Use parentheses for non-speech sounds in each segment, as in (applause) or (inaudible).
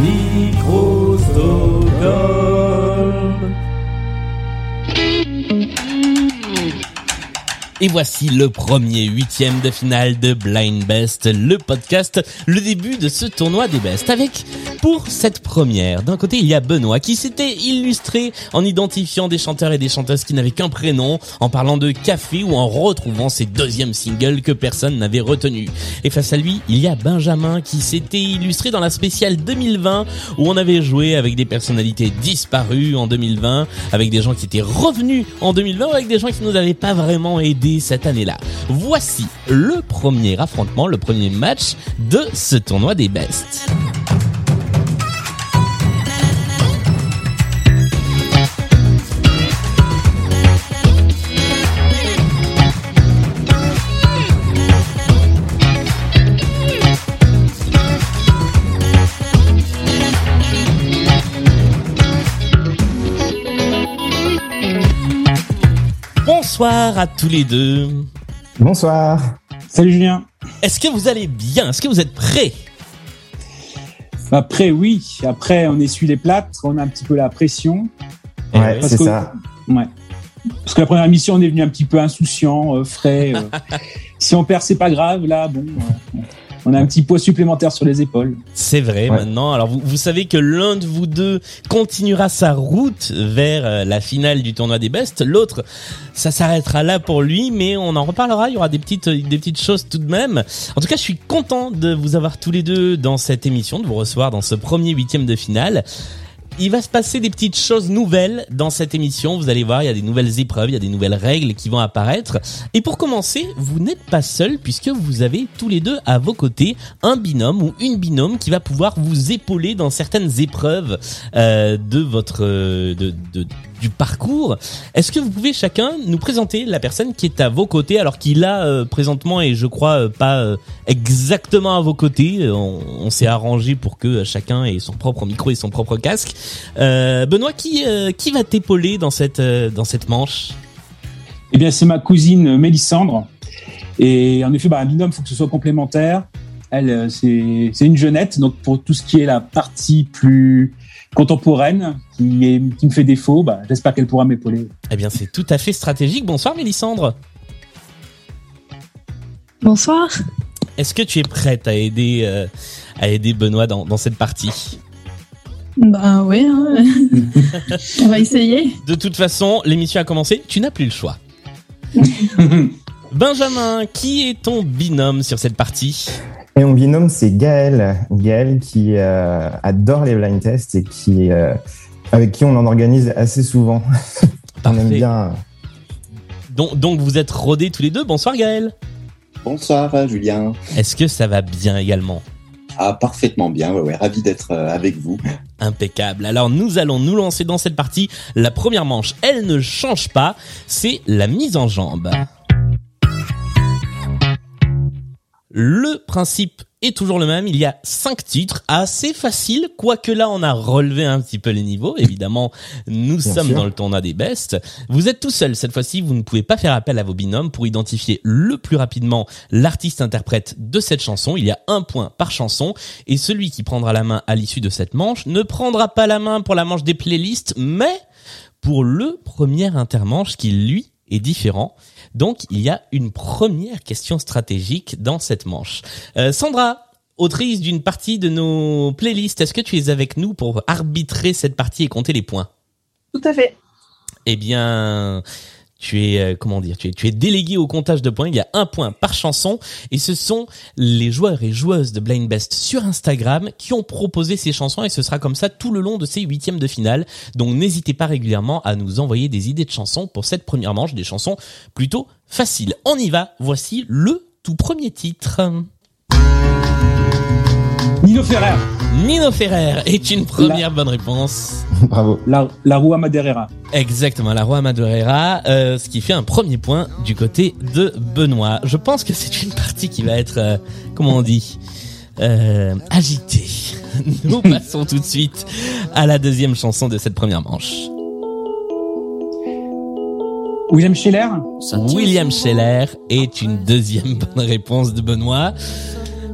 Microsoft. Et voici le premier huitième de finale de Blind Best, le podcast, le début de ce tournoi des Best. Avec, pour cette première, d'un côté il y a Benoît qui s'était illustré en identifiant des chanteurs et des chanteuses qui n'avaient qu'un prénom, en parlant de café ou en retrouvant ses deuxièmes singles que personne n'avait retenu. Et face à lui, il y a Benjamin qui s'était illustré dans la spéciale 2020 où on avait joué avec des personnalités disparues en 2020, avec des gens qui étaient revenus en 2020, avec des gens qui nous avaient pas vraiment aidés cette année-là. Voici le premier affrontement, le premier match de ce tournoi des Bests. Bonsoir à tous les deux. Bonsoir. Salut Julien. Est-ce que vous allez bien? Est-ce que vous êtes prêts? Après, oui. Après, on essuie les plâtres, on a un petit peu la pression. Ouais, c'est ça. Ouais. Parce que la première mission, on est venu un petit peu insouciant, euh, frais. Euh. (laughs) si on perd, c'est pas grave. Là, bon, euh, on a un petit poids supplémentaire sur les épaules. C'est vrai maintenant. Alors vous, vous savez que l'un de vous deux continuera sa route vers euh, la finale du tournoi des bestes. L'autre, ça s'arrêtera là pour lui, mais on en reparlera. Il y aura des petites, des petites choses tout de même. En tout cas, je suis content de vous avoir tous les deux dans cette émission, de vous recevoir dans ce premier huitième de finale il va se passer des petites choses nouvelles dans cette émission. Vous allez voir, il y a des nouvelles épreuves, il y a des nouvelles règles qui vont apparaître. Et pour commencer, vous n'êtes pas seul puisque vous avez tous les deux à vos côtés un binôme ou une binôme qui va pouvoir vous épauler dans certaines épreuves euh, de votre de, de, du parcours. Est-ce que vous pouvez chacun nous présenter la personne qui est à vos côtés alors qu'il a euh, présentement et je crois euh, pas euh, exactement à vos côtés. On, on s'est arrangé pour que chacun ait son propre micro et son propre casque. Benoît, qui qui va t'épauler dans cette dans cette manche? Eh bien, c'est ma cousine Mélissandre. Et en effet, bah, un binôme, faut que ce soit complémentaire. Elle, c'est c'est une jeunette, donc pour tout ce qui est la partie plus contemporaine qui, est, qui me fait défaut, bah, j'espère qu'elle pourra m'épauler. Eh bien, c'est tout à fait stratégique. Bonsoir, Mélissandre. Bonsoir. Est-ce que tu es prête à aider, euh, à aider Benoît dans, dans cette partie? Bah oui, hein. (laughs) on va essayer. De toute façon, l'émission a commencé, tu n'as plus le choix. (laughs) Benjamin, qui est ton binôme sur cette partie? Et mon binôme, c'est Gaël. Gaël qui euh, adore les blind tests et qui, euh, avec qui on en organise assez souvent. (laughs) on aime bien. Donc, donc vous êtes rodés tous les deux. Bonsoir Gaël. Bonsoir Julien. Est-ce que ça va bien également? Ah, parfaitement bien, ouais, ouais, ravi d'être euh, avec vous. Impeccable. Alors nous allons nous lancer dans cette partie. La première manche, elle ne change pas, c'est la mise en jambe. Le principe est toujours le même. Il y a cinq titres, assez faciles, quoique là on a relevé un petit peu les niveaux. Évidemment, nous sommes dans le tournoi des bestes. Vous êtes tout seul cette fois-ci. Vous ne pouvez pas faire appel à vos binômes pour identifier le plus rapidement l'artiste-interprète de cette chanson. Il y a un point par chanson et celui qui prendra la main à l'issue de cette manche ne prendra pas la main pour la manche des playlists, mais pour le premier intermanche qui lui est différent. Donc il y a une première question stratégique dans cette manche. Euh, Sandra, autrice d'une partie de nos playlists, est-ce que tu es avec nous pour arbitrer cette partie et compter les points? Tout à fait. Eh bien, tu es euh, comment dire tu es, tu es délégué au comptage de points. Il y a un point par chanson et ce sont les joueurs et joueuses de Blind Best sur Instagram qui ont proposé ces chansons et ce sera comme ça tout le long de ces huitièmes de finale. Donc n'hésitez pas régulièrement à nous envoyer des idées de chansons pour cette première manche, des chansons plutôt faciles. On y va. Voici le tout premier titre. Nino Ferrer. Nino Ferrer est une première bonne réponse. (laughs) Bravo. La, la Rua Madeira. Exactement, la Rua Madeira, euh, ce qui fait un premier point du côté de Benoît. Je pense que c'est une partie qui va être, euh, comment on dit, euh, agitée. (laughs) Nous passons tout de suite à la deuxième chanson de cette première manche. William Scheller. William Scheller est une deuxième bonne réponse de Benoît.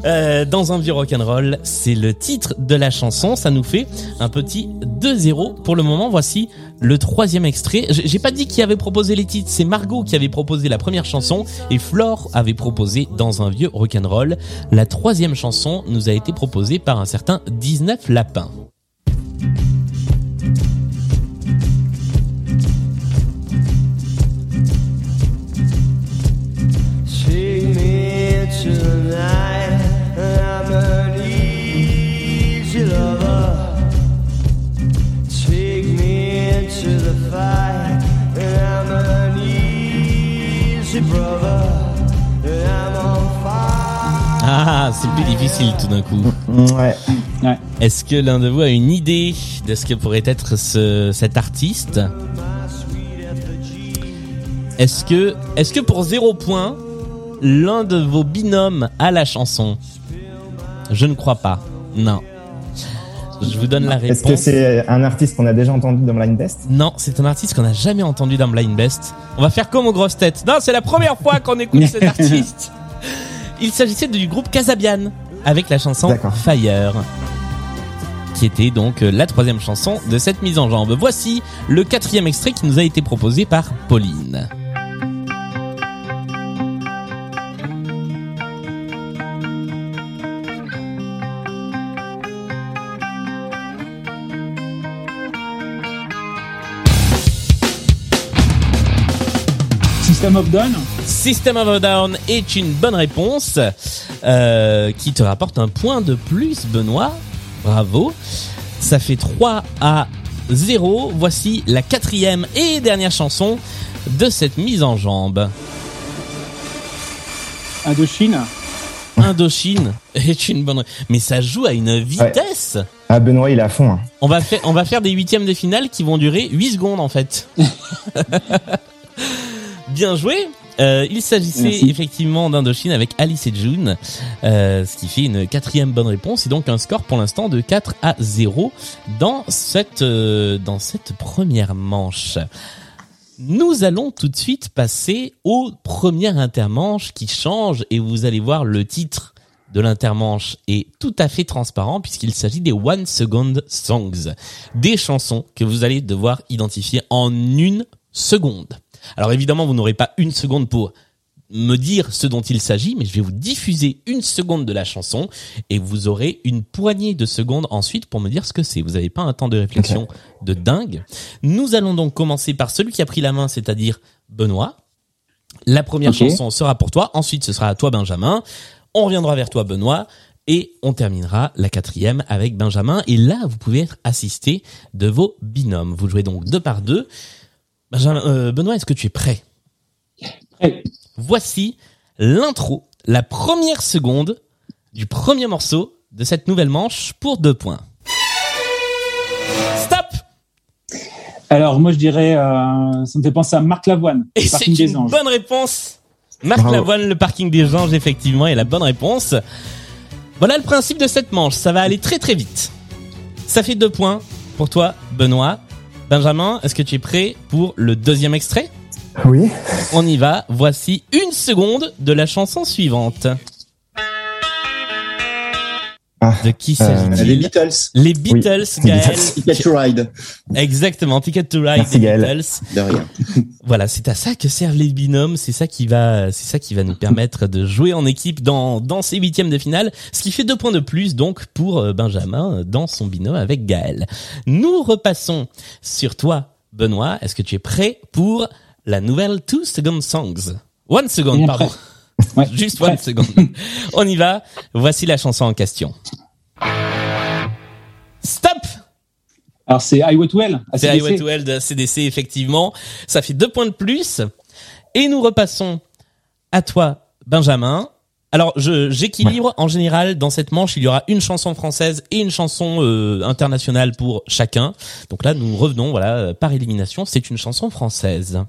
Euh, dans un vieux rock'n'roll, c'est le titre de la chanson. Ça nous fait un petit 2-0. Pour le moment, voici le troisième extrait. J'ai pas dit qui avait proposé les titres. C'est Margot qui avait proposé la première chanson et Flore avait proposé dans un vieux rock'n'roll. La troisième chanson nous a été proposée par un certain 19 Lapin. Difficile tout d'un coup. (laughs) Ouais. Est-ce que l'un de vous a une idée de ce que pourrait être ce, cet artiste? Est-ce que, est-ce que pour zéro point, l'un de vos binômes a la chanson? Je ne crois pas. Non. Je vous donne la réponse. Est-ce que c'est un artiste qu'on a déjà entendu dans Blind Test Non, c'est un artiste qu'on n'a jamais entendu dans Blind Best. On va faire comme aux grosses têtes. Non, c'est la première fois qu'on écoute (laughs) cet artiste. Il s'agissait du groupe Casabian avec la chanson. Fire qui était donc euh, la troisième chanson de cette mise en jambe. Voici le quatrième extrait qui nous a été proposé par Pauline. System of Down System of a Down est une bonne réponse euh, qui te rapporte un point de plus, Benoît. Bravo. Ça fait 3 à 0. Voici la quatrième et dernière chanson de cette mise en jambe. Indochine Indochine est une bonne. Mais ça joue à une vitesse. Ah, Benoît, il est à fond. hein. On va faire, on va faire des huitièmes de finale qui vont durer 8 secondes en fait. (laughs) Bien joué. Euh, il s'agissait effectivement d'Indochine avec Alice et June, euh, ce qui fait une quatrième bonne réponse et donc un score pour l'instant de 4 à 0 dans cette euh, dans cette première manche. Nous allons tout de suite passer au premier intermanche qui change et vous allez voir le titre de l'intermanche est tout à fait transparent puisqu'il s'agit des One Second Songs, des chansons que vous allez devoir identifier en une seconde. Alors évidemment, vous n'aurez pas une seconde pour me dire ce dont il s'agit, mais je vais vous diffuser une seconde de la chanson et vous aurez une poignée de secondes ensuite pour me dire ce que c'est. Vous n'avez pas un temps de réflexion de dingue. Nous allons donc commencer par celui qui a pris la main, c'est-à-dire Benoît. La première chanson sera pour toi, ensuite ce sera à toi Benjamin. On reviendra vers toi Benoît et on terminera la quatrième avec Benjamin. Et là, vous pouvez être assisté de vos binômes. Vous jouez donc deux par deux. Benjamin, euh, Benoît, est-ce que tu es prêt? Prêt. Voici l'intro, la première seconde du premier morceau de cette nouvelle manche pour deux points. Stop Alors, moi, je dirais, euh, ça me fait penser à Marc Lavoine, Et le c'est parking des une anges. bonne réponse. Marc Bravo. Lavoine, le parking des anges, effectivement, est la bonne réponse. Voilà le principe de cette manche. Ça va aller très très vite. Ça fait deux points pour toi, Benoît. Benjamin, est-ce que tu es prêt pour le deuxième extrait? Oui. On y va. Voici une seconde de la chanson suivante. Ah, De qui euh, s'agit-il Les Beatles. Les Beatles, Oui, Gaël. Ticket to Ride. Exactement, Ticket to Ride Merci, des Gaël. Beatles. De rien. (laughs) Voilà, c'est à ça que servent les binômes. C'est ça qui va, c'est ça qui va nous permettre de jouer en équipe dans dans ces huitièmes de finale. Ce qui fait deux points de plus donc pour euh, Benjamin euh, dans son binôme avec Gaël. Nous repassons sur toi, Benoît. Est-ce que tu es prêt pour la nouvelle Two Second Songs? One second, pardon. Ouais, (laughs) Juste prêt. one second. (laughs) On y va. Voici la chanson en question. Stop! Alors, c'est Highway to Hell. C'est. Highway to Hell de CDC, effectivement. Ça fait deux points de plus. Et nous repassons à toi, Benjamin. Alors, j'équilibre en général dans cette manche. Il y aura une chanson française et une chanson euh, internationale pour chacun. Donc là, nous revenons, voilà, euh, par élimination. C'est une chanson française.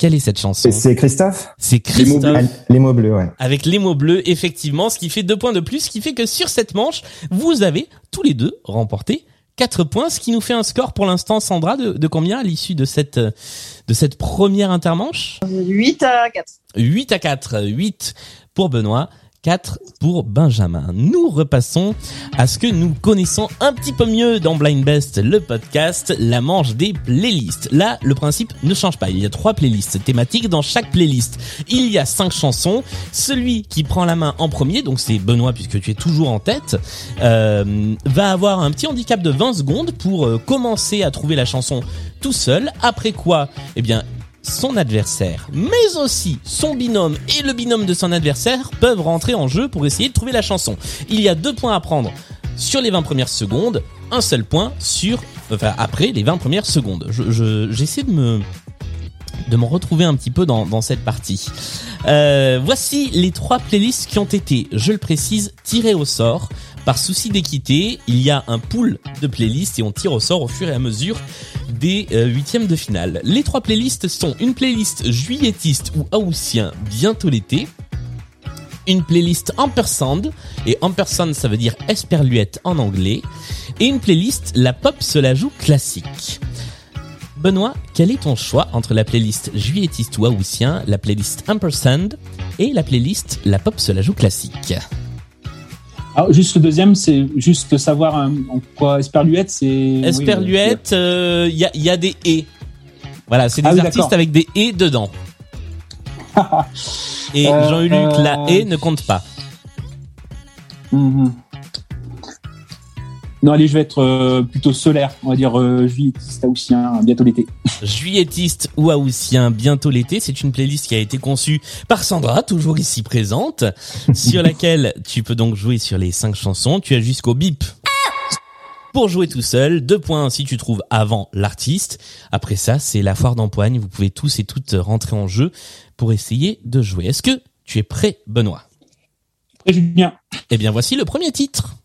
Quelle est cette chanson c'est Christophe? C'est Les mots Christophe. bleus. Les mots bleus, ouais. avec les mots bleus, effectivement, ce qui fait deux points de plus, ce qui fait que sur cette manche, vous avez tous les deux remporté 4 points, ce qui nous fait un score pour l'instant, Sandra, de, de combien à l'issue de cette, de cette première intermanche? 8 à 4. 8 à 4. 8 pour Benoît. 4 pour Benjamin. Nous repassons à ce que nous connaissons un petit peu mieux dans Blind Best, le podcast, la manche des playlists. Là, le principe ne change pas. Il y a trois playlists thématiques dans chaque playlist. Il y a cinq chansons. Celui qui prend la main en premier, donc c'est Benoît puisque tu es toujours en tête, euh, va avoir un petit handicap de 20 secondes pour euh, commencer à trouver la chanson tout seul. Après quoi, eh bien, son adversaire, mais aussi son binôme et le binôme de son adversaire peuvent rentrer en jeu pour essayer de trouver la chanson. Il y a deux points à prendre sur les 20 premières secondes, un seul point sur, enfin, après les 20 premières secondes. Je, je- j'essaie de me, de me retrouver un petit peu dans, dans cette partie. Euh, voici les trois playlists qui ont été, je le précise, tirées au sort. Par souci d'équité, il y a un pool de playlists et on tire au sort au fur et à mesure des euh, huitièmes de finale. Les trois playlists sont une playlist juillettiste ou haussien bientôt l'été, une playlist ampersand, et ampersand ça veut dire esperluette en anglais, et une playlist la pop se la joue classique. Benoît, quel est ton choix entre la playlist juillettiste ou haussien, la playlist ampersand et la playlist la pop se la joue classique? Alors, juste le deuxième, c'est juste savoir hein, en quoi Esperluette, c'est. oui, Esperluette, euh, il y, a, il y a des et. Voilà, c'est des Ah oui, artistes avec des (laughs) et dedans. Et Euh, Jean-Luc, la euh, et ne compte pas. euh, mhm. Non, allez, je vais être euh, plutôt solaire. On va dire euh, juillet, Staoutien, bientôt l'été. (laughs) Juillettiste ou haussien, bientôt l'été. C'est une playlist qui a été conçue par Sandra, toujours ici présente, sur laquelle tu peux donc jouer sur les cinq chansons. Tu as jusqu'au bip. Pour jouer tout seul, deux points si tu trouves avant l'artiste. Après ça, c'est la foire d'empoigne. Vous pouvez tous et toutes rentrer en jeu pour essayer de jouer. Est-ce que tu es prêt, Benoît? Après, Julien. Eh bien, voici le premier titre.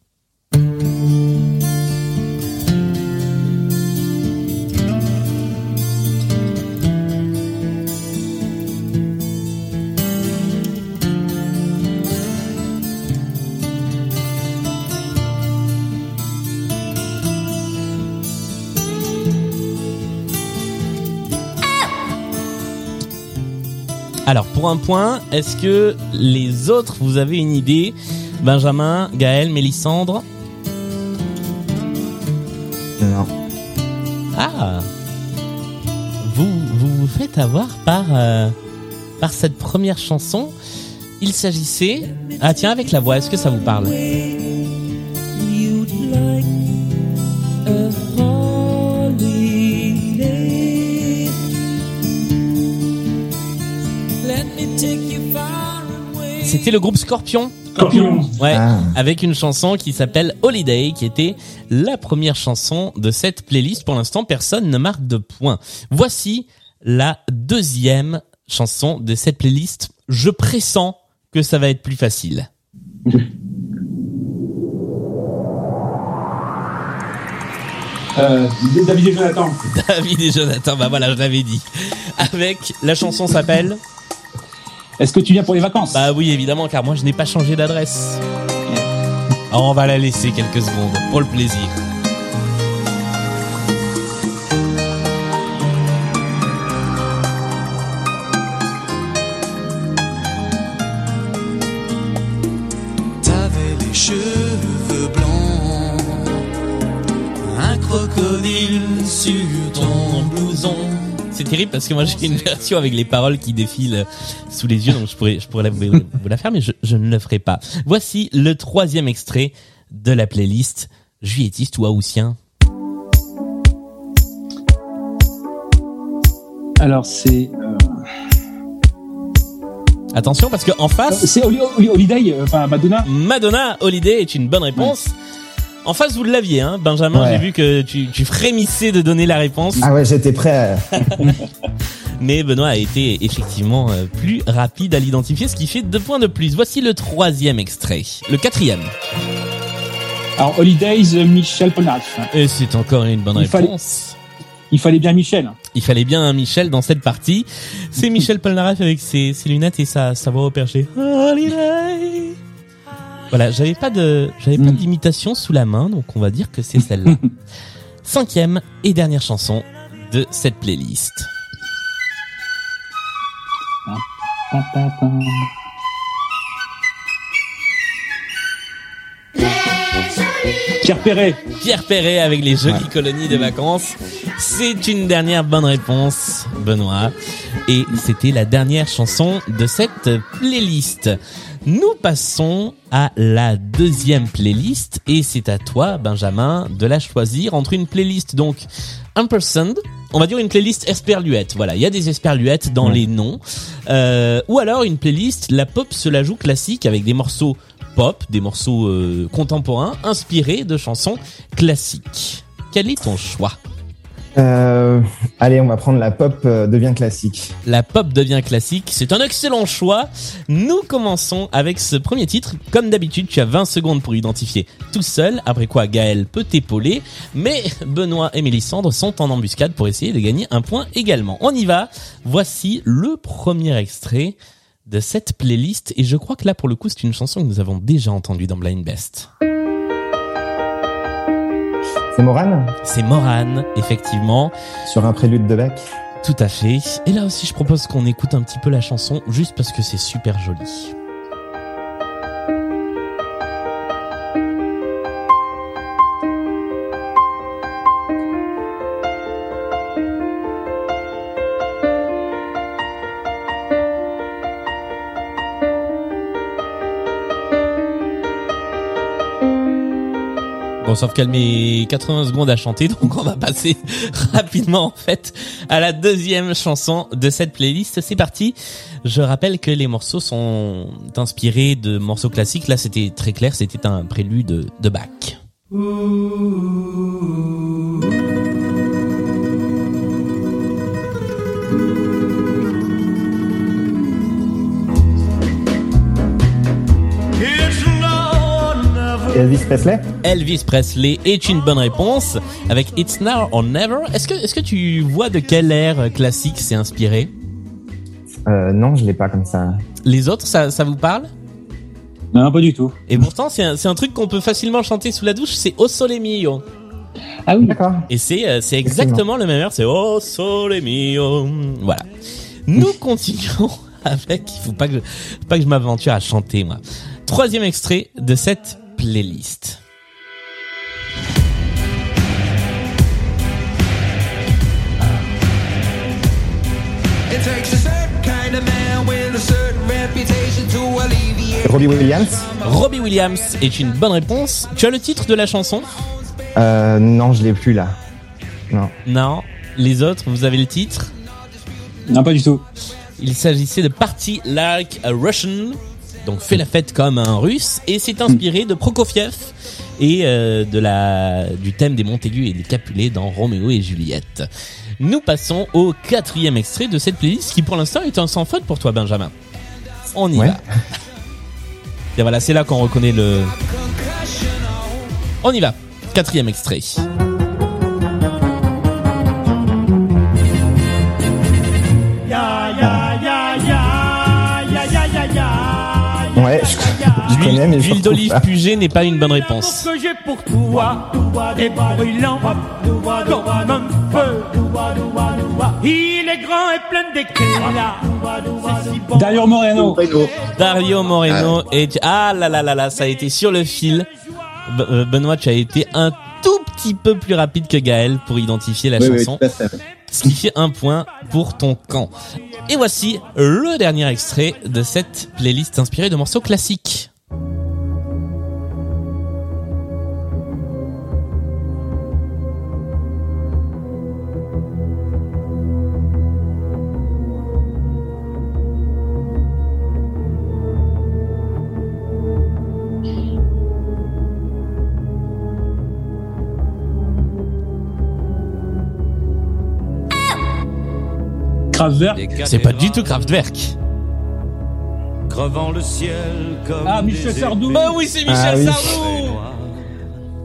Alors, pour un point, est-ce que les autres, vous avez une idée? Benjamin, Gaël, Mélissandre? Ah vous, vous faites avoir par, euh, par cette première chanson. Il s'agissait... Ah tiens, avec la voix, est-ce que ça vous parle? C'était le groupe Scorpion. Scorpion. Ouais, Ah. avec une chanson qui s'appelle Holiday, qui était la première chanson de cette playlist. Pour l'instant, personne ne marque de points. Voici la deuxième chanson de cette playlist. Je pressens que ça va être plus facile. Euh, David et Jonathan. (laughs) David et Jonathan, bah voilà, je l'avais dit. Avec la chanson s'appelle Est-ce que tu viens pour les vacances? Bah oui, évidemment, car moi je n'ai pas changé d'adresse. Oh, on va la laisser quelques secondes pour le plaisir. T'avais les cheveux blancs, un crocodile sur ton blouson. C'est terrible parce que moi j'ai une version avec les paroles qui défilent sous les yeux, donc je pourrais, je pourrais la- vous, vous la faire, mais je, je ne le ferai pas. Voici le troisième extrait de la playlist Juillettiste ou Haussien. Alors, c'est. euh, Attention parce que en face, C'est Holi- Holi- Holiday, euh, enfin Madonna. Madonna Holiday est une bonne réponse. En face, vous l'aviez, hein, Benjamin. Ouais. J'ai vu que tu, tu frémissais de donner la réponse, Ah ouais, j'étais prêt. à- (laughs) mais Benoît a été effectivement euh, plus rapide à l'identifier, ce qui fait deux points de plus. Voici le troisième extrait, le quatrième. Alors, Holidays, euh, Michel Polnareff. Et c'est encore une bonne Il fallait- réponse. Il fallait bien Michel. Il fallait bien un Michel dans cette partie. C'est Michel Polnareff avec ses, ses lunettes et sa, sa voix au perché. Holiday. Voilà, j'avais pas de, j'avais pas Mm. d'imitation sous la main, donc on va dire que c'est celle-là. (laughs) Cinquième et dernière chanson de cette playlist. Pierre Perret. Pierre Perret avec les jolies colonies de vacances. C'est une dernière bonne réponse, Benoît. Et c'était la dernière chanson de cette playlist. Nous passons à la deuxième playlist et c'est à toi, Benjamin, de la choisir entre une playlist donc Ampersand, on va dire une playlist esperluette. Voilà, il y a des esperluettes dans les noms. Euh, ou alors une playlist La pop se la joue classique avec des morceaux pop, des morceaux euh, contemporains inspirés de chansons classiques. Quel est ton choix? Euh, allez, on va prendre la pop euh, devient classique. La pop devient classique, c'est un excellent choix. Nous commençons avec ce premier titre. Comme d'habitude, tu as 20 secondes pour identifier tout seul, après quoi Gaël peut t'épauler, mais Benoît et Mélissandre sont en embuscade pour essayer de gagner un point également. On y va, voici le premier extrait de cette playlist, et je crois que là pour le coup c'est une chanson que nous avons déjà entendue dans Blind Best. C'est Morane C'est Morane, effectivement. sur un prélude de Bach. Tout à fait. Et là aussi, je propose qu'on écoute un petit peu la chanson, juste parce que c'est super joli. Bon, sauf qu'elle met 80 secondes à chanter, (laughs) donc on va passer (laughs) rapidement en fait à la deuxième chanson de cette playlist. C'est parti. Je rappelle que les morceaux sont inspirés de morceaux classiques. Là, c'était très clair, c'était un prélude de Bach. Elvis Presley? Elvis Presley est une bonne réponse avec It's Now or Never. Est-ce que est-ce que tu vois de quel air classique c'est inspiré? Euh, Non, je l'ai pas comme ça. Les autres, ça, ça vous parle? Non, pas du tout. Et pourtant, c'est un, c'est un truc qu'on peut facilement chanter sous la douche, c'est O Sole Mio. Ah oui. D'accord. Et c'est euh, c'est exactement le même air, c'est O Sole Mio. Voilà. Nous continuons (laughs) avec, il faut pas que, faut pas que je m'aventure à chanter, moi. Troisième extrait de cette playlist. Robbie Williams? Robbie Williams est une bonne réponse. Tu as le titre de la chanson? Euh, Non, je l'ai plus là. Non. Non. Les autres, vous avez le titre? Non, pas du tout. Il s'agissait de Party Like a Russian, donc fais la fête comme un russe, et c'est inspiré de Prokofiev et euh, de la du thème des Montaigu et des Capulet dans Roméo et Juliette. Nous passons au quatrième extrait de cette playlist qui pour l'instant est un sans faute pour toi Benjamin. On y Ouais. va. Et voilà, c'est là qu'on reconnaît le... On y va. Quatrième extrait. Connais, mais je L'huile d'olive pugée n'est pas une bonne réponse. que j'ai pour toi est brûlant comme un feu. Il est grand et plein d'éclat. C'est si bon. Dario Moreno. Dario Moreno et ah là là là là, ça a été sur le fil. Euh, Benoît, tu as été un tout petit peu plus rapide que Gaël pour identifier la Oui, chanson, ce qui fait un point pour ton camp. Et voici le dernier extrait de cette playlist inspirée de morceaux classiques. Kraftwerk. C'est pas du tout Kraftwerk. Crevant le ciel comme Ah, Michel des Sardou. Bah oui, c'est Michel Ah oui. Sardou.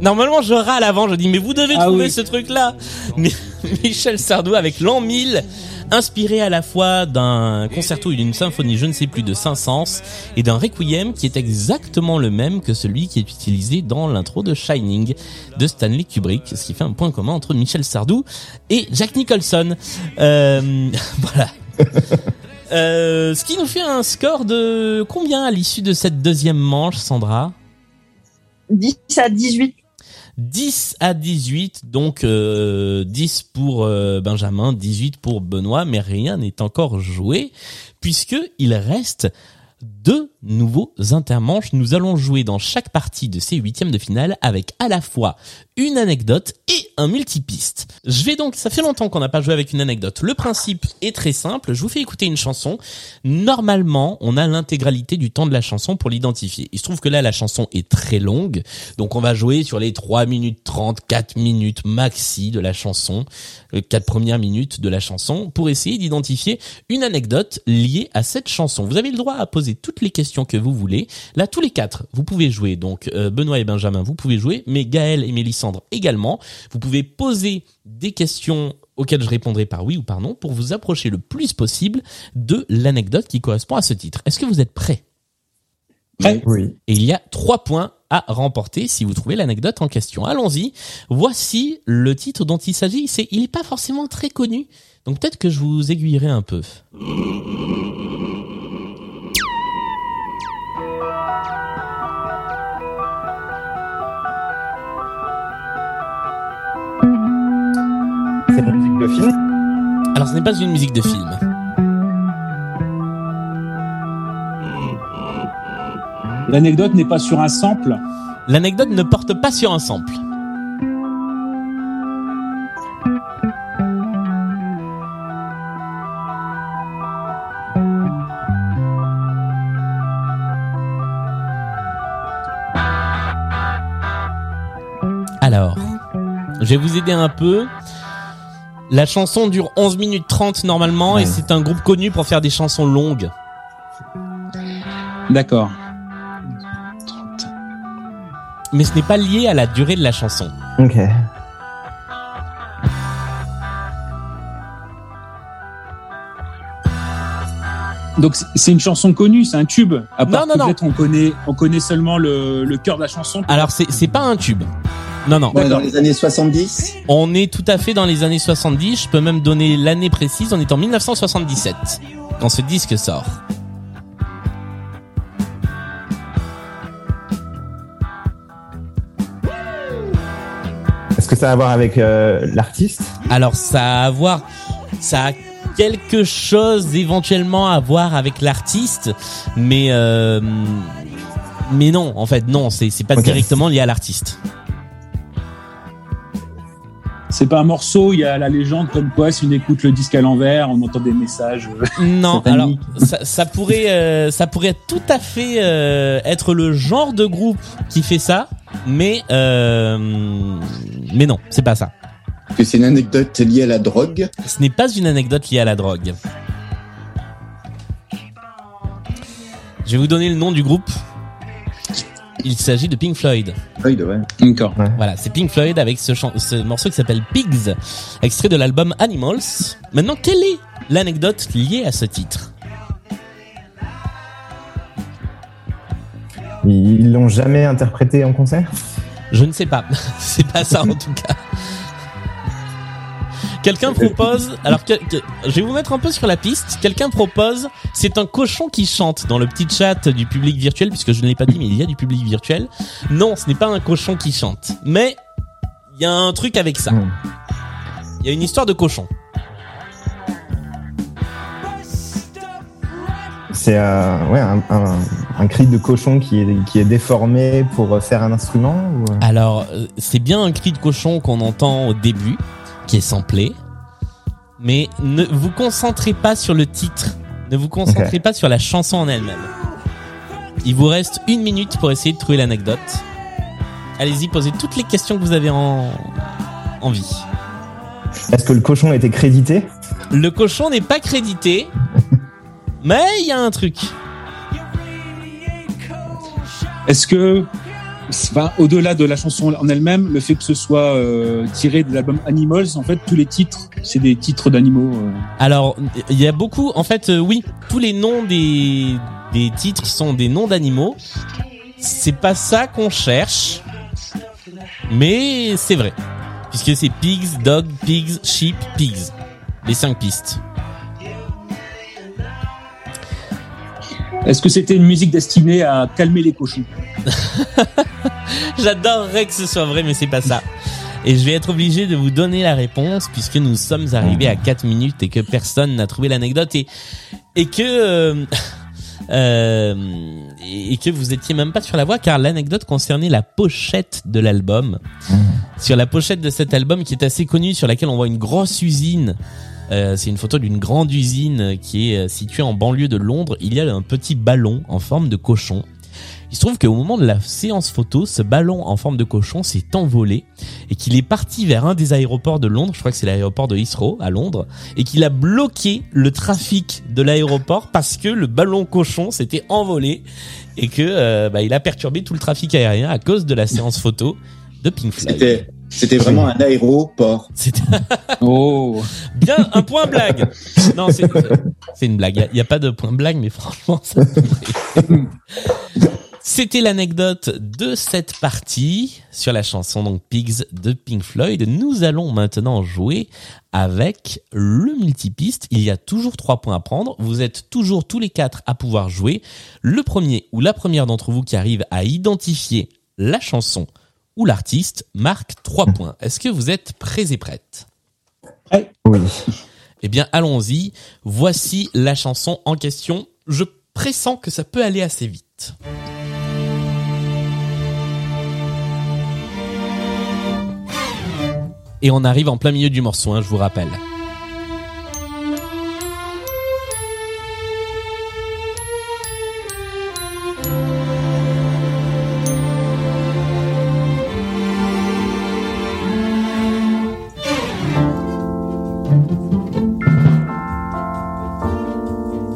Normalement, je râle avant, je dis mais vous devez Ah trouver oui. ce truc-là. Mais (laughs) Michel Sardou avec l'an 1000 inspiré à la fois d'un concerto et d'une symphonie, je ne sais plus, de Saint-Saëns et d'un requiem qui est exactement le même que celui qui est utilisé dans l'intro de Shining de Stanley Kubrick, ce qui fait un point commun entre Michel Sardou et Jack Nicholson. Euh, (laughs) voilà. Euh, ce qui nous fait un score de combien à l'issue de cette deuxième manche, Sandra? 10 à 18. 10 à 18, donc euh, 10 pour euh, Benjamin, 18 pour Benoît, mais rien n'est encore joué, puisque il reste deux nouveaux intermanches. Nous allons jouer dans chaque partie de ces huitièmes de finale avec à la fois une anecdote et un multipiste. Je vais donc, ça fait longtemps qu'on n'a pas joué avec une anecdote. Le principe est très simple. Je vous fais écouter une chanson. Normalement, on a l'intégralité du temps de la chanson pour l'identifier. Il se trouve que là, la chanson est très longue. Donc, on va jouer sur les 3 minutes 30, 4 minutes maxi de la chanson, les 4 premières minutes de la chanson pour essayer d'identifier une anecdote liée à cette chanson. Vous avez le droit à poser toutes les questions que vous voulez. Là, tous les quatre, vous pouvez jouer. Donc, euh, Benoît et Benjamin, vous pouvez jouer, mais Gaël et Mélissandre également. Vous pouvez poser des questions auxquelles je répondrai par oui ou par non pour vous approcher le plus possible de l'anecdote qui correspond à ce titre. Est-ce que vous êtes prêts? Prêt? Oui. Et il y a trois points à remporter si vous trouvez l'anecdote en question. Allons-y. Voici le titre dont il s'agit. C'est, il n'est pas forcément très connu. Donc peut-être que je vous aiguillerai un peu. C'est une musique de film Alors ce n'est pas une musique de film. L'anecdote n'est pas sur un sample. L'anecdote ne porte pas sur un sample. Alors, je vais vous aider un peu. La chanson dure 11 minutes 30 normalement et c'est un groupe connu pour faire des chansons longues. D'accord. Mais ce n'est pas lié à la durée de la chanson. Ok. Donc c'est- une chanson connue, c'est un tube. À part Non, non, non. peut-être on connaît, on connaît seulement le, le cœur de la chanson. Alors c'est pas un tube. Non non. On est dans les années 70. On est tout à fait dans les années 70. Je peux même donner l'année précise. On est en 1977 quand ce disque sort. Est-ce que ça a à voir avec euh, l'artiste? Alors ça a à voir, ça a quelque chose éventuellement à voir avec l'artiste, mais euh, mais non, en fait non, c'est c'est pas directement lié à l'artiste. C'est pas un morceau, il y a la légende comme quoi si on écoute le disque à l'envers, on entend des messages. euh, (laughs) Non, alors ça, ça pourrait euh, ça pourrait tout à fait euh, être le genre de groupe qui fait ça, mais euh, mais non, c'est pas ça. Que c'est une anecdote liée à la drogue. Ce n'est pas une anecdote liée à la drogue. Je vais vous donner le nom du groupe. Il s'agit de Pink Floyd. Floyd, ouais. D'accord. Voilà, c'est Pink Floyd avec ce, ce morceau qui s'appelle Pigs, extrait de l'album Animals. Maintenant, quelle est l'anecdote liée à ce titre? Ils l'ont jamais interprété en concert? Je ne sais pas. (laughs) c'est pas ça en tout cas. Quelqu'un propose, alors que- que- je vais vous mettre un peu sur la piste. Quelqu'un propose, c'est un cochon qui chante dans le petit chat du public virtuel, puisque je ne l'ai pas dit, mais il y a du public virtuel. Non, ce n'est pas un cochon qui chante, mais il y a un truc avec ça. Hmm. Il y a une histoire de cochon. C'est euh, ouais, un, un, un cri de cochon qui est, qui est déformé pour faire un instrument ou... Alors, euh, c'est bien un cri de cochon qu'on entend au début, qui est samplé, mais ne vous concentrez pas sur le titre, ne vous concentrez pas sur la chanson en elle-même. Il vous reste une minute pour essayer de trouver l'anecdote. Allez-y, posez toutes les questions que vous avez en envie. Est-ce que le cochon a été crédité? Le cochon n'est pas crédité, (laughs) mais il y a un truc. Est-ce que enfin, au-delà de la chanson en elle-même, le fait que ce soit euh, tiré de l'album Animals, en fait, tous les titres, c'est des titres d'animaux. euh. Alors, il y a beaucoup, en fait, euh, oui, tous les noms des, des titres sont des noms d'animaux. C'est pas ça qu'on cherche, mais c'est vrai. Puisque c'est pigs, dog, pigs, sheep, pigs. Les cinq pistes. Est-ce que c'était une musique destinée à calmer les cochons? (laughs) J'adorerais que ce soit vrai, mais c'est pas ça. Et je vais être obligé de vous donner la réponse puisque nous sommes arrivés à 4 minutes et que personne n'a trouvé l'anecdote et et que euh, (laughs) euh, et que vous étiez même pas sur la voie car l'anecdote concernait la pochette de l'album. Sur la pochette de cet album qui est assez connu sur laquelle on voit une grosse usine euh, c'est une photo d'une grande usine qui est euh, située en banlieue de Londres. Il y a un petit ballon en forme de cochon. Il se trouve qu'au moment de la séance photo, ce ballon en forme de cochon s'est envolé et qu'il est parti vers un des aéroports de Londres, je crois que c'est l'aéroport de Heathrow à Londres, et qu'il a bloqué le trafic de l'aéroport parce que le ballon cochon s'était envolé et que euh, bah, il a perturbé tout le trafic aérien à cause de la séance photo de Pink Floyd. C'était, c'était vraiment un aéroport. C'était (laughs) Oh bien un point blague. Non, c'est une blague. Il y, a pas de point blague, mais franchement, ça. (laughs) C'était l'anecdote de cette partie sur la chanson donc Pigs de Pink Floyd. Nous allons maintenant jouer avec le multipiste. Il y a toujours trois points à prendre. Vous êtes toujours tous les quatre à pouvoir jouer. Le premier ou la première d'entre vous qui arrive à identifier la chanson ou l'artiste marque trois points. Est-ce que vous êtes prêts et prêtes? Oui. eh bien, allons-y. Voici la chanson en question. Je pressens que ça peut aller assez vite. Et on arrive en plein milieu du morceau, hein, je vous rappelle.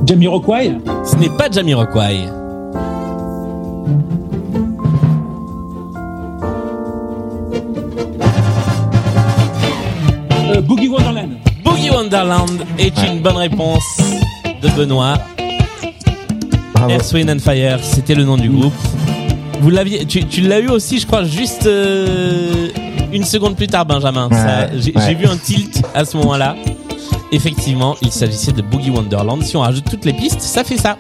Jamiroquai? Ce n'est pas Jamiroquai. Wonderland est une bonne réponse de Benoît. Bravo. And Fire, c'était le nom du groupe. Vous l'aviez, tu, tu l'as eu aussi, je crois, juste euh, une seconde plus tard, Benjamin. Ouais, Ça, J'ai ouais. j'ai vu un tilt à ce moment-là. Effectivement, il s'agissait de Boogie Wonderland. Si on rajoute toutes les pistes, ça fait ça.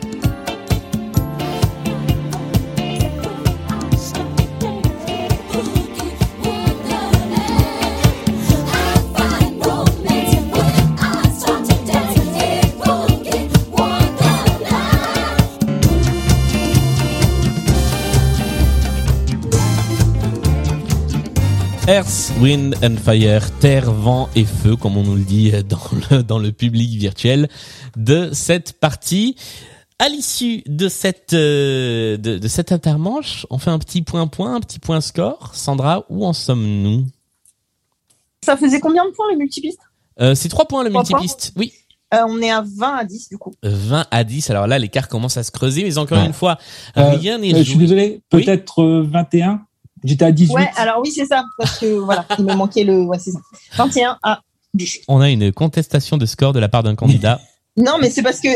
Earth, Wind and Fire, terre, vent et feu, comme on nous le dit dans le, dans le public virtuel de cette partie. À l'issue de cette euh, de, de cette intermanche, on fait un petit point point, un petit point score. Sandra, où en sommes-nous? Ça faisait combien de points les multipistes euh, C'est trois points le Trois multipiste. Oui, Euh, On est à 20 à 10 du coup. 20 à 10. Alors là, l'écart commence à se creuser, mais encore Ouais. une fois, Euh, rien n'est Euh, je suis désolé, Oui. peut-être euh, 21 J'étais à 18. Ouais, alors oui, c'est ça. Parce que voilà, il me manquait le. Ouais, c'est ça. 21 à 10. On a une contestation de score de la part d'un candidat. (laughs) Non, mais c'est parce que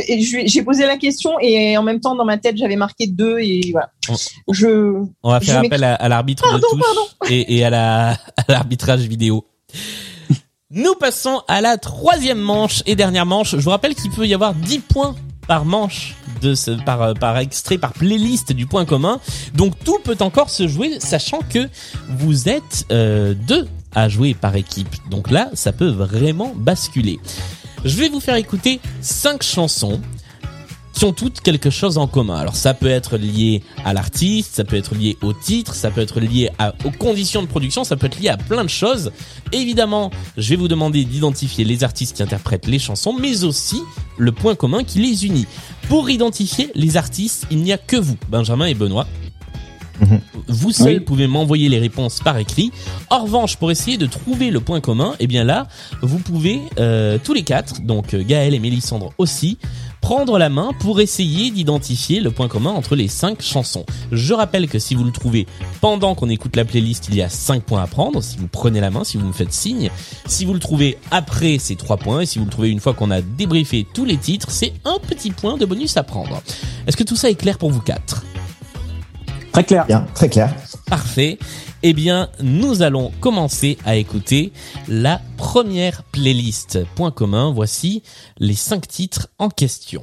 j'ai posé la question et en même temps, dans ma tête, j'avais marqué 2 et voilà. On- Je. On va faire appel à, à l'arbitre de Pardon, touche et, et à la à l'arbitrage vidéo. (laughs) Nous passons à la troisième manche et dernière manche. Je vous rappelle qu'il peut y avoir 10 points par manche de euh, par extrait, par playlist du point commun. Donc tout peut encore se jouer, sachant que vous êtes euh, deux à jouer par équipe. Donc là, ça peut vraiment basculer. Je vais vous faire écouter cinq chansons qui ont toutes quelque chose en commun. Alors ça peut être lié à l'artiste, ça peut être lié au titre, ça peut être lié à- aux conditions de production, ça peut être lié à plein de choses. Évidemment, je vais vous demander d'identifier les artistes qui interprètent les chansons, mais aussi le point commun qui les unit. Pour identifier les artistes, il n'y a que vous, Benjamin et Benoît. Mhm. Vous seuls Oui. pouvez m'envoyer les réponses par écrit. En revanche, pour essayer de trouver le point commun, eh bien là, vous pouvez euh, tous les quatre, donc euh, Gaël et Mélissandre aussi, prendre la main pour essayer d'identifier le point commun entre les cinq chansons. Je rappelle que si vous le trouvez pendant qu'on écoute la playlist, il y a cinq points à prendre. Si vous prenez la main, si vous me faites signe. Si vous le trouvez après, c'est trois points. Et si vous le trouvez une fois qu'on a débriefé tous les titres, c'est un petit point de bonus à prendre. Est-ce que tout ça est clair pour vous quatre? Très clair. Bien, très clair. Parfait. Eh bien, nous allons commencer à écouter la première playlist. Point commun, voici les cinq titres en question.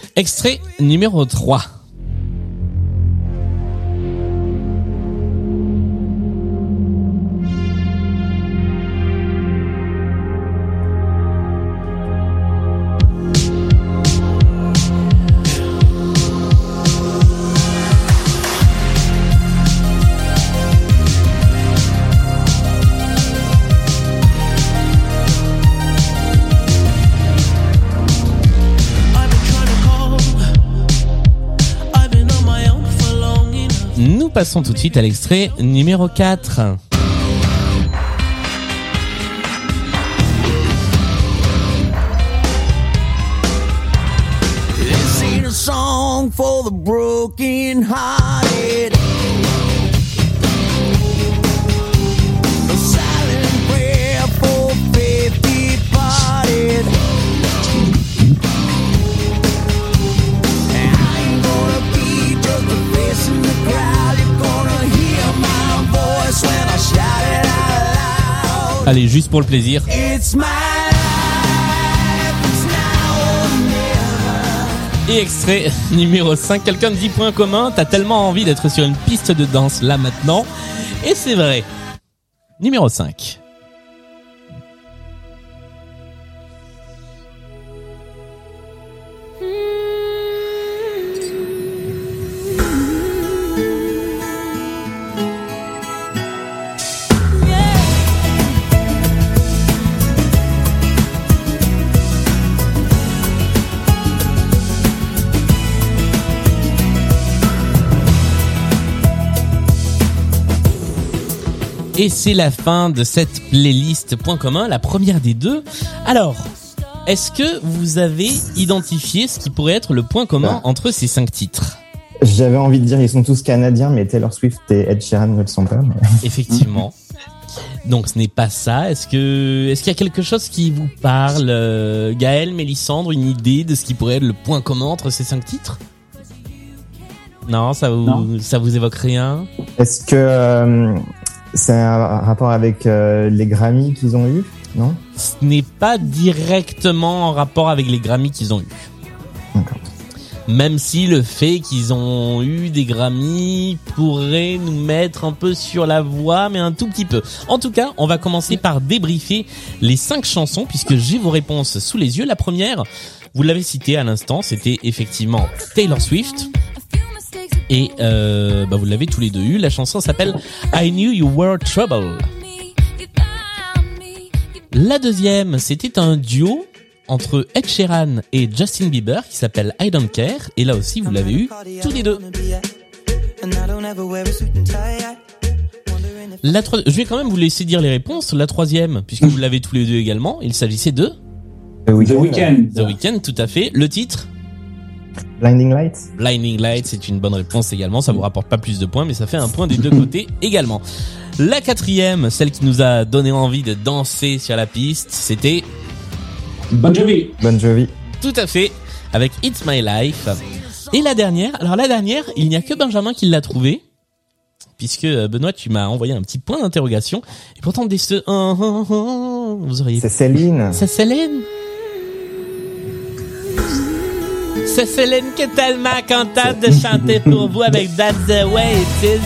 Extrait numéro 3. Passons tout de suite à l'extrait numéro 4. This ain't a song for the broken hearted. Allez, juste pour le plaisir. Et extrait (laughs) numéro 5. Quelqu'un me dit point commun. T'as tellement envie d'être sur une piste de danse là maintenant. Et c'est vrai. Numéro 5. Et c'est la fin de cette playlist point commun, la première des deux. Alors, est-ce que vous avez identifié ce qui pourrait être le point commun Ah. entre ces cinq titres? J'avais envie de dire ils sont tous canadiens, mais Taylor Swift et Ed Sheeran ne le sont pas. mais- (laughs) Effectivement. Donc ce n'est pas ça. Est-ce que est-ce qu'il y a quelque chose qui vous parle, euh, Gaël, Mélissandre, une idée de ce qui pourrait être le point commun entre ces cinq titres? Non, ça vous Non. ça vous évoque rien? Est-ce que euh, c'est un rapport avec euh, les Grammys qu'ils ont eu Non? Ce n'est pas directement en rapport avec les Grammys qu'ils ont eu. D'accord. Même si le fait qu'ils ont eu des Grammys pourrait nous mettre un peu sur la voie, mais un tout petit peu. En tout cas, on va commencer par débriefer les cinq chansons, puisque j'ai vos réponses sous les yeux. La première, vous l'avez citée à l'instant, c'était effectivement Taylor Swift. Et euh, bah vous l'avez tous les deux eu. La chanson s'appelle I Knew You Were Trouble. La deuxième, c'était un duo entre Ed Sheeran et Justin Bieber qui s'appelle I Don't Care. Et là aussi, vous l'avez eu tous les deux. La Je vais quand même vous laisser dire les réponses. La troisième, puisque vous l'avez tous les deux également, il s'agissait de The The Weeknd. The Weeknd, tout à fait. Le titre? Blinding Lights Blinding Lights, c'est une bonne réponse également. Ça vous rapporte pas plus de points, mais ça fait un point des deux côtés (laughs) également. La quatrième, celle qui nous a donné envie de danser sur la piste, c'était Bon Jovi. Bon Jovi. Tout à fait, avec It's My Life. Et la dernière, alors la dernière, il n'y a que Benjamin qui l'a trouvée. Puisque euh, Benoît, tu m'as envoyé un petit point d'interrogation. Et pourtant, dès ce... un, un, un, vous auriez... C'est Céline. C'est Céline C'est Céline qui est tellement contente de chanter pour vous avec That's the way it is.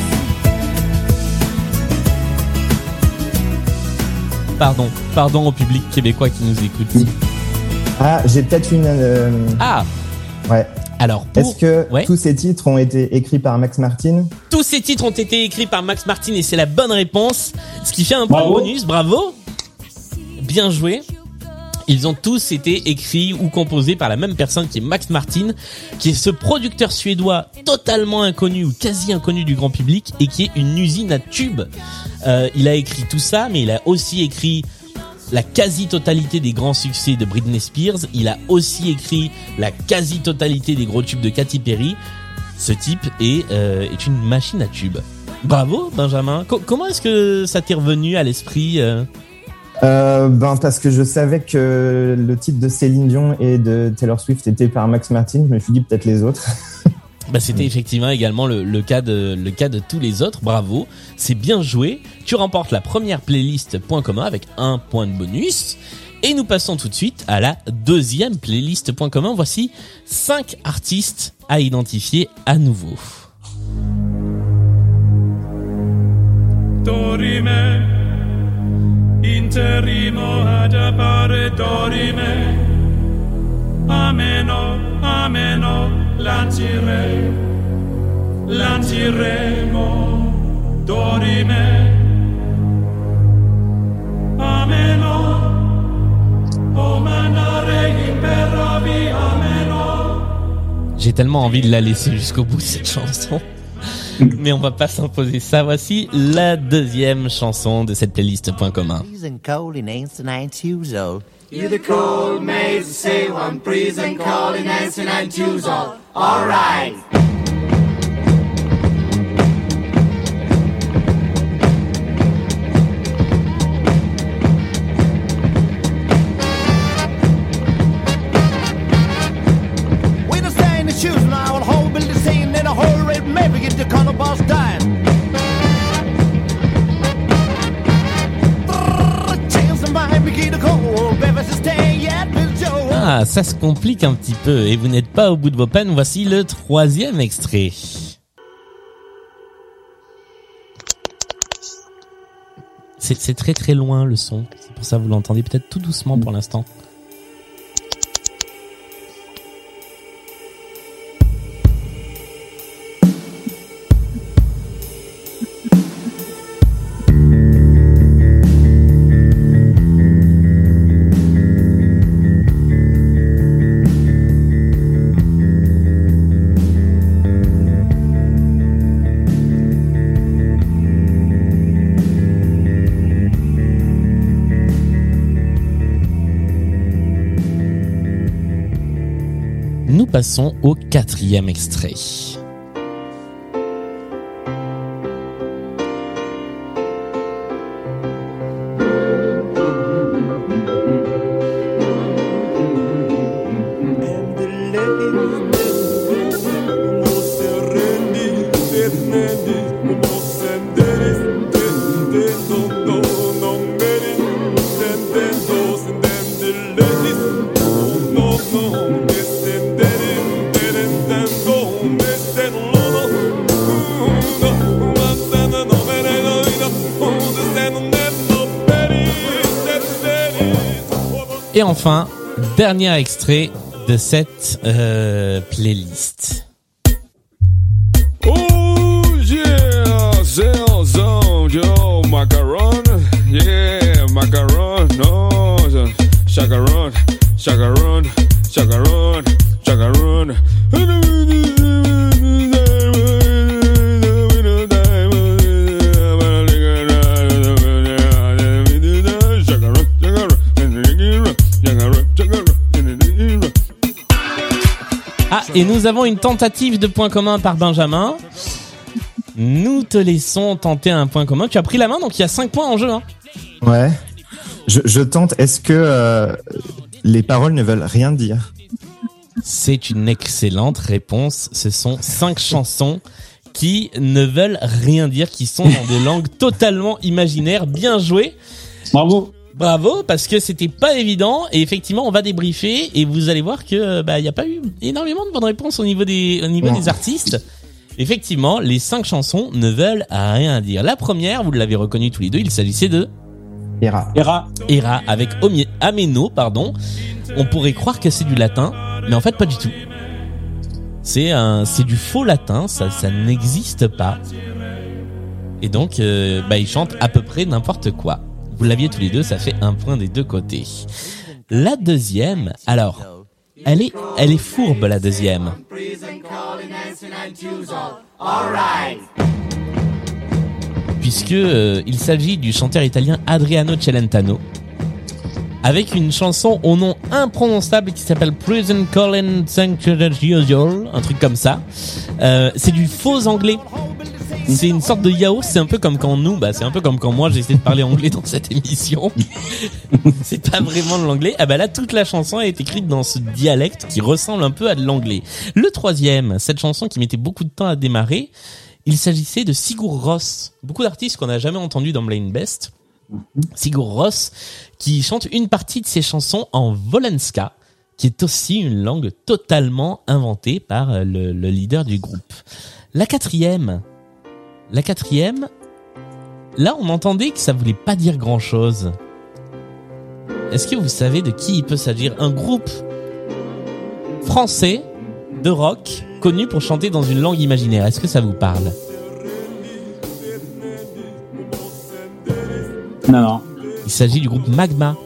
Pardon, pardon au public québécois qui nous écoute. Ah, j'ai peut-être une. euh, Ah, Ouais. alors pour... Est-ce que Ouais. tous ces titres ont été écrits par Max Martin? Tous ces titres ont été écrits par Max Martin et c'est la bonne réponse. Ce qui fait un point bonus. Bravo. Bien joué. Ils ont tous été écrits ou composés par la même personne qui est Max Martin, qui est ce producteur suédois totalement inconnu ou quasi inconnu du grand public et qui est une usine à tubes. Euh, il a écrit tout ça, mais il a aussi écrit la quasi-totalité des grands succès de Britney Spears. Il a aussi écrit la quasi-totalité des gros tubes de Katy Perry. Ce type est, euh, est une machine à tubes. Bravo, Benjamin. Co- comment est-ce que ça t'est revenu à l'esprit euh? Euh, Ben parce que je savais que le titre de Céline Dion et de Taylor Swift était par Max Martin. Je me suis dit peut-être les autres. (laughs) bah, C'était effectivement également le, le cas de, le cas de tous les autres. Bravo, c'est bien joué. Tu remportes la première playlist point commun avec un point de bonus. Et nous passons tout de suite à la deuxième playlist point commun. Voici cinq artistes à identifier à nouveau. Dorime, interimo ad appare dorime. Ameno, ameno, lancire, lanciremo, dorime. J'ai tellement envie de la laisser jusqu'au bout cette chanson. (laughs) Mais on va pas s'imposer ça. Voici la deuxième chanson de cette playlist point commun. You're the cold maze, say one freezing cold in Nancy and choose all. All right. Ça se complique un petit peu et vous n'êtes pas au bout de vos peines. Voici le troisième extrait. C'est c'est très très loin le son. C'est pour ça que vous l'entendez peut-être tout doucement pour l'instant. Passons au quatrième extrait. Enfin, dernier extrait de cette euh, playlist. Oh yeah, zone yo, macaron, yeah, macaron, no, chacaron, chacaron, chacaron, chacaron. Et nous avons une tentative de point commun par Benjamin. Nous te laissons tenter un point commun. Tu as pris la main, donc il y a 5 points en jeu. Hein. Ouais. Je, je tente. Est-ce que euh, les paroles ne veulent rien dire? C'est une excellente réponse. Ce sont cinq chansons qui ne veulent rien dire, qui sont dans des langues totalement imaginaires. Bien joué. Bravo. Bravo, parce que c'était pas évident. Et effectivement, on va débriefer et vous allez voir que bah il y a pas eu énormément de bonnes réponses au niveau des au niveau Non. des artistes. Effectivement, les cinq chansons ne veulent rien dire. La première, vous l'avez reconnu tous les deux, il s'agissait de Hera. Hera. Hera avec Omi- Ameno, pardon. On pourrait croire que c'est du latin, mais en fait pas du tout. C'est un, c'est du faux latin, ça, ça n'existe pas. Et donc, euh, bah, ils chantent à peu près n'importe quoi. Vous l'aviez tous les deux, ça fait un point des deux côtés. La deuxième, alors, elle est, elle est fourbe la deuxième. Puisque euh, il s'agit du chanteur italien Adriano Celentano avec une chanson au nom imprononçable qui s'appelle Prison Calling Sanctuary, un truc comme ça. Euh, c'est du faux anglais. C'est une sorte de yaourt, c'est un peu comme quand nous, bah c'est un peu comme quand moi j'essaie de parler anglais dans cette émission. (laughs) c'est pas vraiment de l'anglais. Ah bah là toute la chanson est écrite dans ce dialecte qui ressemble un peu à de l'anglais. Le troisième, cette chanson qui mettait beaucoup de temps à démarrer, il s'agissait de Sigur Rós. Beaucoup d'artistes qu'on n'a jamais entendus dans Blind Best. Sigur Rós qui chante une partie de ses chansons en Volenska, qui est aussi une langue totalement inventée par le, le leader du groupe. La quatrième, la quatrième, là on entendait que ça voulait pas dire grand chose. Est-ce que vous savez de qui il peut s'agir? Un groupe français de rock connu pour chanter dans une langue imaginaire. Est-ce que ça vous parle? Non, non. Il s'agit du groupe Magma.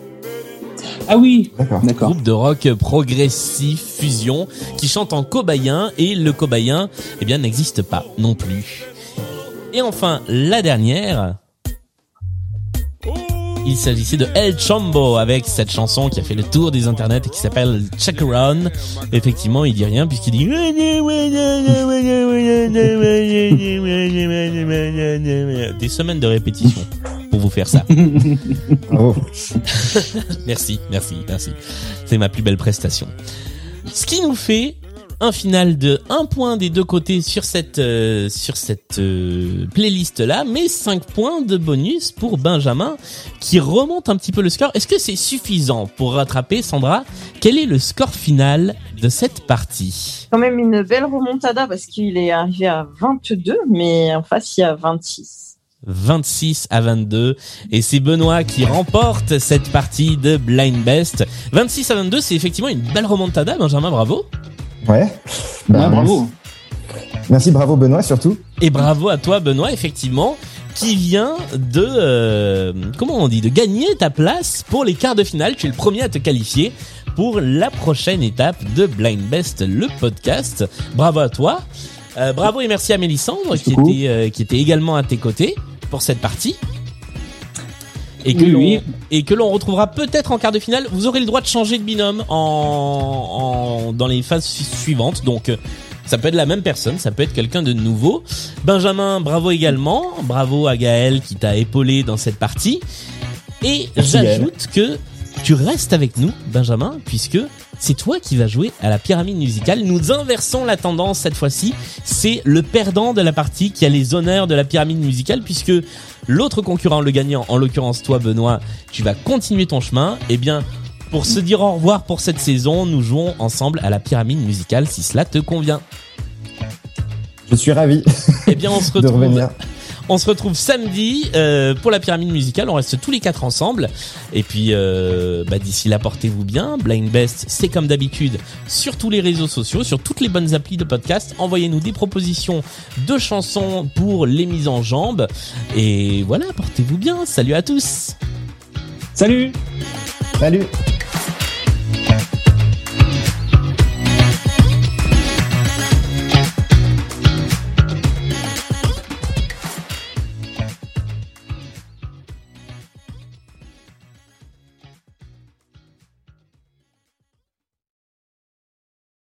Ah oui. D'accord. D'accord. Groupe de rock progressif fusion qui chante en cobayen et le cobayen eh bien n'existe pas non plus. Et enfin la dernière il s'agissait de El Chombo avec cette chanson qui a fait le tour des internets et qui s'appelle Check Around. Effectivement, il dit rien puisqu'il dit des semaines de répétition pour vous faire ça. Bravo. (laughs) Merci, merci, merci. C'est ma plus belle prestation. Ce qui nous fait un final de un point des deux côtés sur cette euh, sur cette euh, playlist là, mais 5 points de bonus pour Benjamin qui remonte un petit peu le score. Est-ce que c'est suffisant pour rattraper Sandra? Quel est le score final de cette partie? Quand même une belle remontada parce qu'il est arrivé à 22, mais en face il y a 26. 26 à 22 et c'est Benoît qui remporte cette partie de Blind Best. 26 à 22, c'est effectivement une belle remontada Benjamin, bravo. Ouais. Bah, Ah, bravo. Merci. Bravo Benoît surtout. Et bravo à toi Benoît, effectivement, qui vient de euh, comment on dit de gagner ta place pour les quarts de finale. Tu es le premier à te qualifier pour la prochaine étape de Blind Best, le podcast. Bravo à toi. Euh, bravo et merci à Mélissandre qui beaucoup. était euh, qui était également à tes côtés pour cette partie. Et que et que l'on retrouvera peut-être en quart de finale. Vous aurez le droit de changer de binôme en, en dans les phases su- suivantes. Donc euh, ça peut être la même personne, ça peut être quelqu'un de nouveau. Benjamin, bravo également. Bravo à Gaël qui t'a épaulé dans cette partie. Et j'ajoute que tu restes avec nous, Benjamin, puisque c'est toi qui vas jouer à la pyramide musicale. Nous inversons la tendance cette fois-ci. C'est le perdant de la partie qui a les honneurs de la pyramide musicale, puisque l'autre concurrent, le gagnant, en l'occurrence toi, Benoît, tu vas continuer ton chemin. Eh bien, pour se dire au revoir pour cette saison, nous jouons ensemble à la pyramide musicale, si cela te convient. Je suis ravi Eh bien, on se (laughs) de retrouve. revenir. On se retrouve samedi euh, pour la pyramide musicale. On reste tous les quatre ensemble. Et puis, euh, bah, d'ici là, portez-vous bien. Blind Best, c'est comme d'habitude sur tous les réseaux sociaux, sur toutes les bonnes applis de podcast. Envoyez-nous des propositions de chansons pour les mises en jambes. Et voilà, portez-vous bien. Salut à tous. Salut. Salut